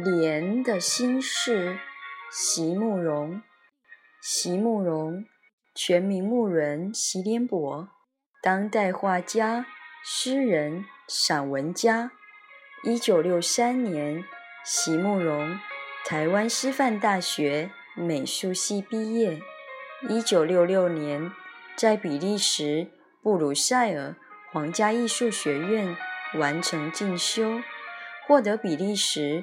莲的心事，席慕容。席慕容，全名慕人席联博，当代画家、诗人、散文家。一九六三年，席慕容台湾师范大学美术系毕业。一九六六年，在比利时布鲁塞尔皇家艺术学院完成进修，获得比利时。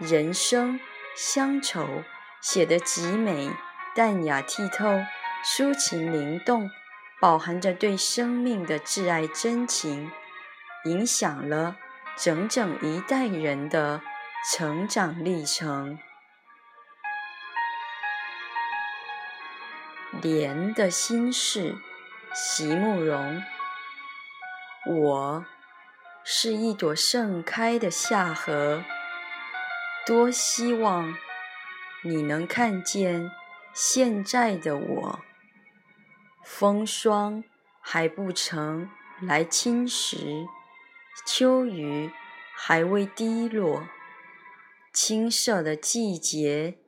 人生。乡愁写得极美，淡雅剔透，抒情灵动，饱含着对生命的挚爱真情，影响了整整一代人的成长历程。莲的心事，席慕容。我是一朵盛开的夏荷。多希望你能看见现在的我，风霜还不曾来侵蚀，秋雨还未滴落，青涩的季节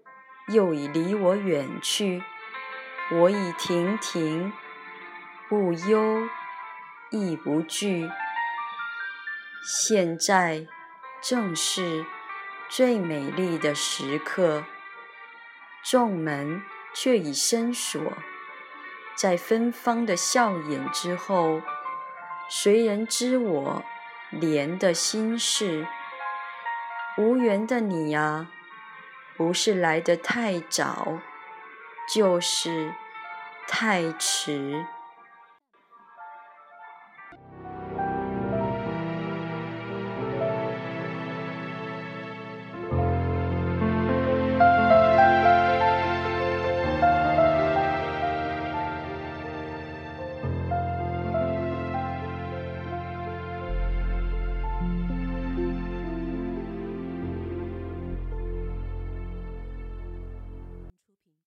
又已离我远去，我已亭亭，不忧亦不惧，现在正是。最美丽的时刻，众门却已深锁。在芬芳的笑颜之后，谁人知我莲的心事？无缘的你啊，不是来得太早，就是太迟。